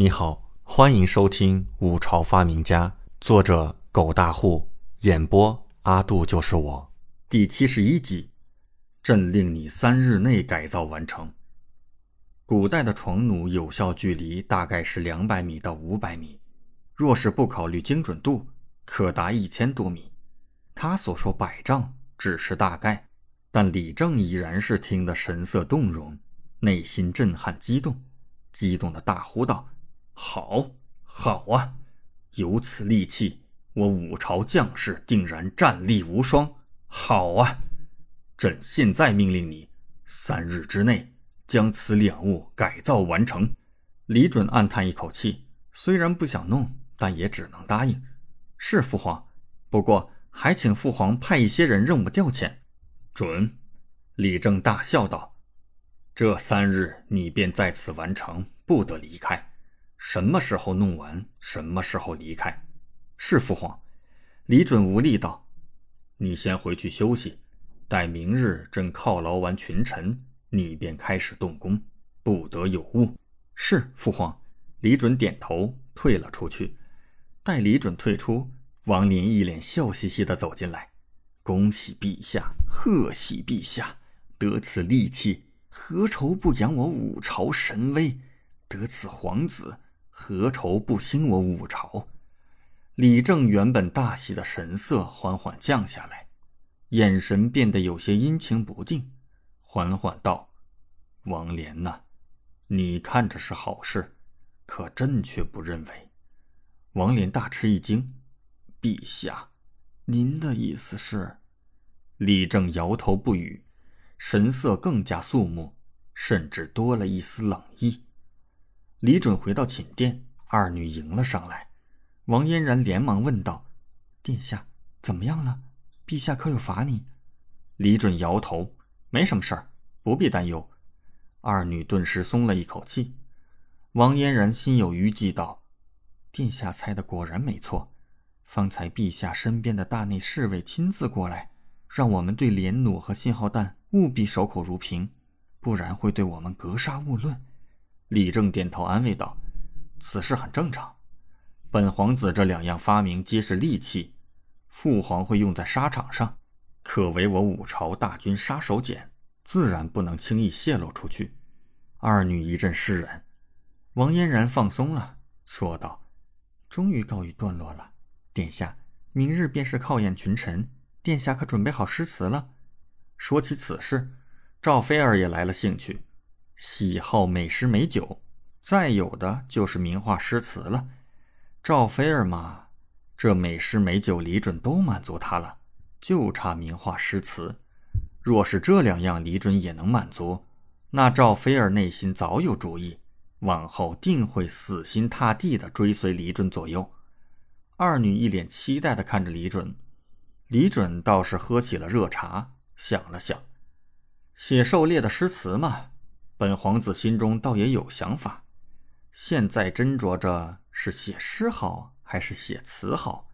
你好，欢迎收听《五朝发明家》，作者狗大户，演播阿杜就是我，第七十一集。朕令你三日内改造完成。古代的床弩有效距离大概是两百米到五百米，若是不考虑精准度，可达一千多米。他所说百丈只是大概，但李正依然是听得神色动容，内心震撼激动，激动的大呼道。好，好啊！有此利器，我五朝将士定然战力无双。好啊！朕现在命令你，三日之内将此两物改造完成。李准暗叹一口气，虽然不想弄，但也只能答应。是父皇，不过还请父皇派一些人任务调遣。准。李正大笑道：“这三日你便在此完成，不得离开。”什么时候弄完，什么时候离开。是父皇。李准无力道：“你先回去休息，待明日朕犒劳完群臣，你便开始动工，不得有误。”是父皇。李准点头，退了出去。待李准退出，王林一脸笑嘻嘻的走进来：“恭喜陛下，贺喜陛下！得此利器，何愁不扬我五朝神威？得此皇子。”何愁不兴我五朝？李正原本大喜的神色缓缓降下来，眼神变得有些阴晴不定，缓缓道：“王莲呐，你看着是好事，可朕却不认为。”王莲大吃一惊：“陛下，您的意思是？”李正摇头不语，神色更加肃穆，甚至多了一丝冷意。李准回到寝殿，二女迎了上来。王嫣然连忙问道：“殿下怎么样了？陛下可有罚你？”李准摇头：“没什么事儿，不必担忧。”二女顿时松了一口气。王嫣然心有余悸道：“殿下猜的果然没错。方才陛下身边的大内侍卫亲自过来，让我们对连弩和信号弹务必守口如瓶，不然会对我们格杀勿论。”李正点头安慰道：“此事很正常。本皇子这两样发明皆是利器，父皇会用在沙场上，可为我五朝大军杀手锏，自然不能轻易泄露出去。”二女一阵释然，王嫣然放松了，说道：“终于告一段落了，殿下，明日便是考验群臣，殿下可准备好诗词了？”说起此事，赵飞儿也来了兴趣。喜好美食美酒，再有的就是名画诗词了。赵菲儿嘛，这美食美酒李准都满足他了，就差名画诗词。若是这两样李准也能满足，那赵菲儿内心早有主意，往后定会死心塌地的追随李准左右。二女一脸期待的看着李准，李准倒是喝起了热茶，想了想，写狩猎的诗词嘛。本皇子心中倒也有想法，现在斟酌着是写诗好还是写词好。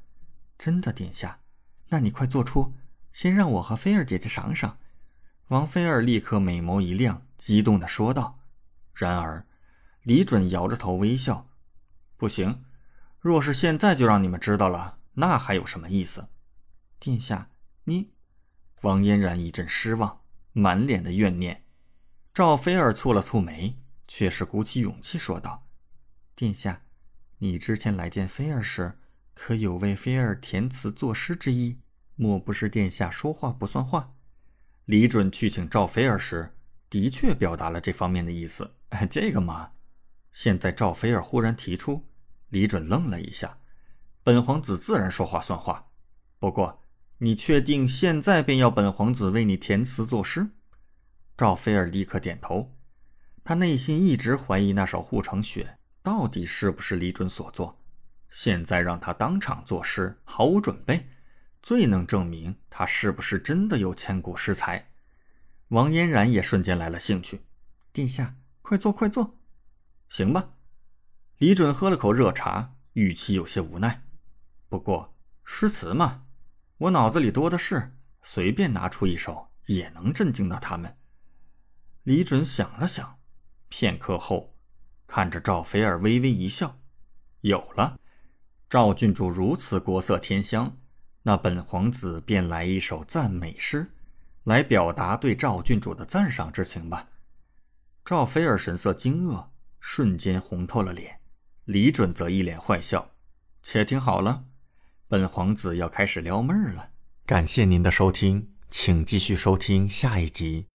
真的，殿下，那你快做出，先让我和菲儿姐姐赏赏。王菲儿立刻美眸一亮，激动地说道。然而，李准摇着头微笑：“不行，若是现在就让你们知道了，那还有什么意思？”殿下，你……王嫣然一阵失望，满脸的怨念。赵菲儿蹙了蹙眉，却是鼓起勇气说道：“殿下，你之前来见菲儿时，可有为菲儿填词作诗之意？莫不是殿下说话不算话？”李准去请赵菲儿时，的确表达了这方面的意思。这个嘛，现在赵菲儿忽然提出，李准愣了一下。本皇子自然说话算话，不过你确定现在便要本皇子为你填词作诗？赵菲儿立刻点头，他内心一直怀疑那首《护城雪》到底是不是李准所作。现在让他当场作诗，毫无准备，最能证明他是不是真的有千古诗才。王嫣然也瞬间来了兴趣：“殿下，快坐，快坐。”“行吧。”李准喝了口热茶，语气有些无奈。不过诗词嘛，我脑子里多的是，随便拿出一首也能震惊到他们。李准想了想，片刻后，看着赵菲儿微微一笑：“有了，赵郡主如此国色天香，那本皇子便来一首赞美诗，来表达对赵郡主的赞赏之情吧。”赵菲儿神色惊愕，瞬间红透了脸。李准则一脸坏笑：“且听好了，本皇子要开始撩妹儿了。”感谢您的收听，请继续收听下一集。